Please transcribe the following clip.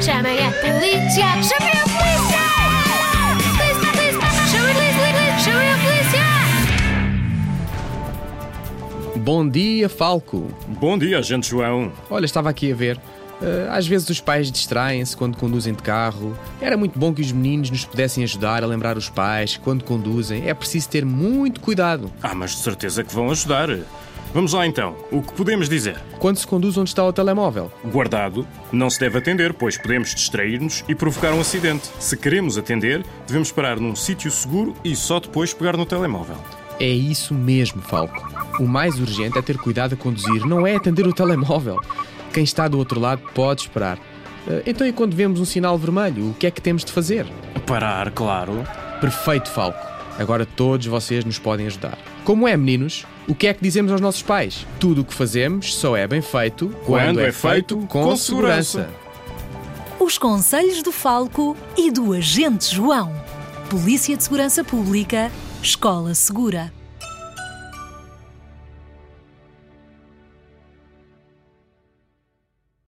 Chamem a polícia! A polícia! Polícia, polícia! A polícia! A polícia! Bom dia, Falco. Bom dia, gente João. Olha, estava aqui a ver. eh, às vezes os pais distraem-se quando conduzem de carro. Era muito bom que os meninos nos pudessem ajudar a lembrar os pais que quando conduzem é preciso ter muito cuidado. Ah, mas de certeza que vão ajudar. Vamos lá então. O que podemos dizer? Quando se conduz onde está o telemóvel. Guardado, não se deve atender, pois podemos distrair-nos e provocar um acidente. Se queremos atender, devemos parar num sítio seguro e só depois pegar no telemóvel. É isso mesmo, Falco. O mais urgente é ter cuidado a conduzir, não é atender o telemóvel. Quem está do outro lado pode esperar. Eh, Então, e quando vemos um sinal vermelho, o que é que temos de fazer? Parar, claro. Perfeito, Falco. Agora todos vocês nos podem ajudar. Como é, meninos? O que é que dizemos aos nossos pais? Tudo o que fazemos só é bem feito Quando é feito com segurança. Os conselhos do Falco e do Agente João. Polícia de Segurança Pública, Escola Segura.